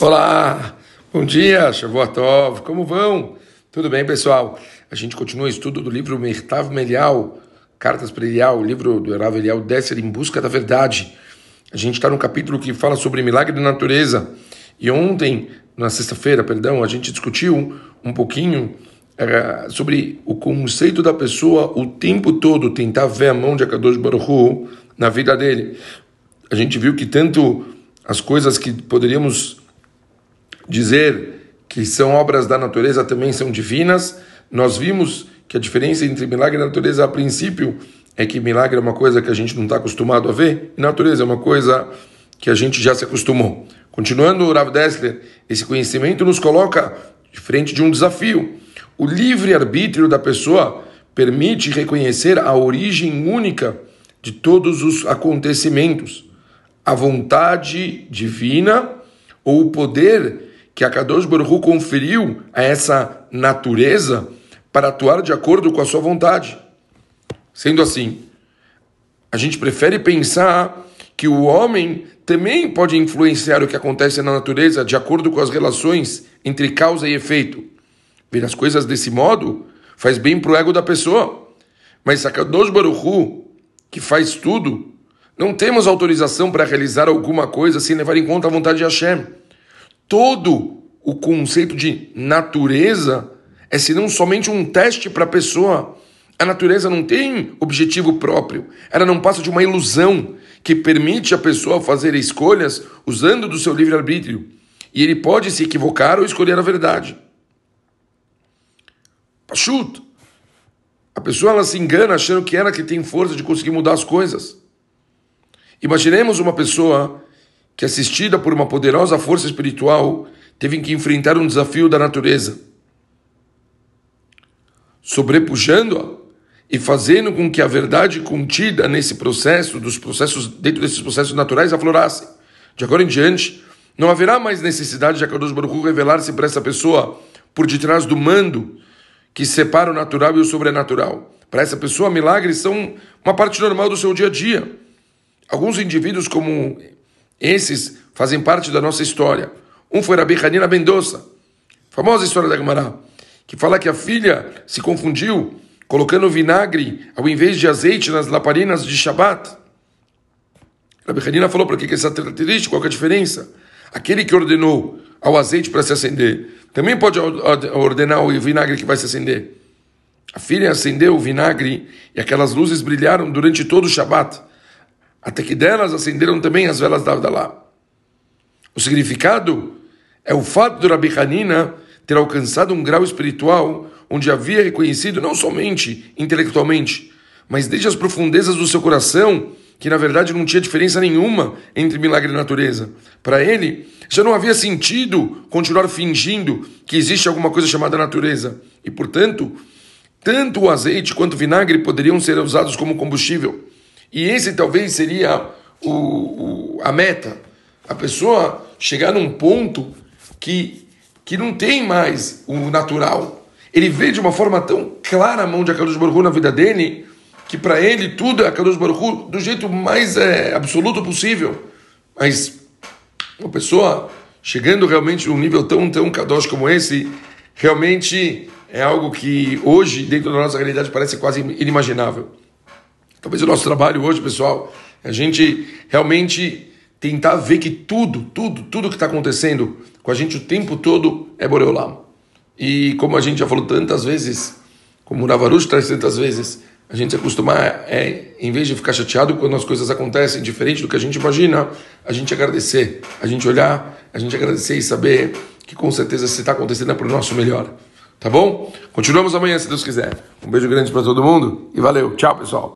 Olá, bom dia, Shavuotov, como vão? Tudo bem, pessoal? A gente continua o estudo do livro Mertav Melial, Cartas para Elial, o livro do Rav Elial Desser em busca da verdade. A gente está no capítulo que fala sobre milagre da natureza. E ontem, na sexta-feira, perdão, a gente discutiu um pouquinho uh, sobre o conceito da pessoa o tempo todo tentar ver a mão de Akadosh Baruch na vida dele. A gente viu que tanto as coisas que poderíamos dizer que são obras da natureza também são divinas. Nós vimos que a diferença entre milagre e natureza, a princípio, é que milagre é uma coisa que a gente não está acostumado a ver, e natureza é uma coisa que a gente já se acostumou. Continuando o Rav Dessler, esse conhecimento nos coloca frente de um desafio. O livre-arbítrio da pessoa permite reconhecer a origem única de todos os acontecimentos, a vontade divina ou o poder que a Kadosh Baruch conferiu a essa natureza para atuar de acordo com a sua vontade. Sendo assim, a gente prefere pensar que o homem também pode influenciar o que acontece na natureza de acordo com as relações entre causa e efeito. Ver as coisas desse modo faz bem para o ego da pessoa. Mas a Kadosh Baruch que faz tudo, não temos autorização para realizar alguma coisa sem levar em conta a vontade de Hashem todo o conceito de natureza é senão somente um teste para a pessoa. A natureza não tem objetivo próprio. Ela não passa de uma ilusão que permite a pessoa fazer escolhas usando do seu livre-arbítrio. E ele pode se equivocar ou escolher a verdade. Pachuto. A pessoa ela se engana achando que ela que tem força de conseguir mudar as coisas. Imaginemos uma pessoa que, assistida por uma poderosa força espiritual, teve que enfrentar um desafio da natureza, sobrepujando-a e fazendo com que a verdade contida nesse processo, dos processos dentro desses processos naturais, aflorasse. De agora em diante, não haverá mais necessidade de Akadosh Baruch revelar-se para essa pessoa por detrás do mando que separa o natural e o sobrenatural. Para essa pessoa, milagres são uma parte normal do seu dia a dia. Alguns indivíduos, como esses fazem parte da nossa história. Um foi Rabi Hanina Mendoza, famosa história da Gemara, que fala que a filha se confundiu colocando vinagre ao invés de azeite nas laparinas de Shabat. Rabi Hanina falou para que, que essa característica, qual é a diferença? Aquele que ordenou ao azeite para se acender, também pode ordenar o vinagre que vai se acender. A filha acendeu o vinagre e aquelas luzes brilharam durante todo o Shabat até que delas acenderam também as velas da Avdalá. O significado é o fato do Rabi Hanina ter alcançado um grau espiritual onde havia reconhecido não somente intelectualmente, mas desde as profundezas do seu coração, que na verdade não tinha diferença nenhuma entre milagre e natureza. Para ele, já não havia sentido continuar fingindo que existe alguma coisa chamada natureza. E, portanto, tanto o azeite quanto o vinagre poderiam ser usados como combustível. E esse talvez seria o, o, a meta. A pessoa chegar num ponto que, que não tem mais o natural. Ele vê de uma forma tão clara a mão de Akadosh Baruch na vida dele, que para ele tudo é Akadosh Baruch do jeito mais é, absoluto possível. Mas uma pessoa chegando realmente num nível tão, tão Kadosh como esse, realmente é algo que hoje, dentro da nossa realidade, parece quase inimaginável. Talvez o nosso trabalho hoje, pessoal, é a gente realmente tentar ver que tudo, tudo, tudo que está acontecendo com a gente o tempo todo é Boreolam. E como a gente já falou tantas vezes, como o Navarush traz tantas vezes, a gente se acostumar é, em vez de ficar chateado quando as coisas acontecem diferente do que a gente imagina, a gente agradecer, a gente olhar, a gente agradecer e saber que com certeza se está acontecendo é para o nosso melhor. Tá bom? Continuamos amanhã, se Deus quiser. Um beijo grande para todo mundo e valeu. Tchau, pessoal.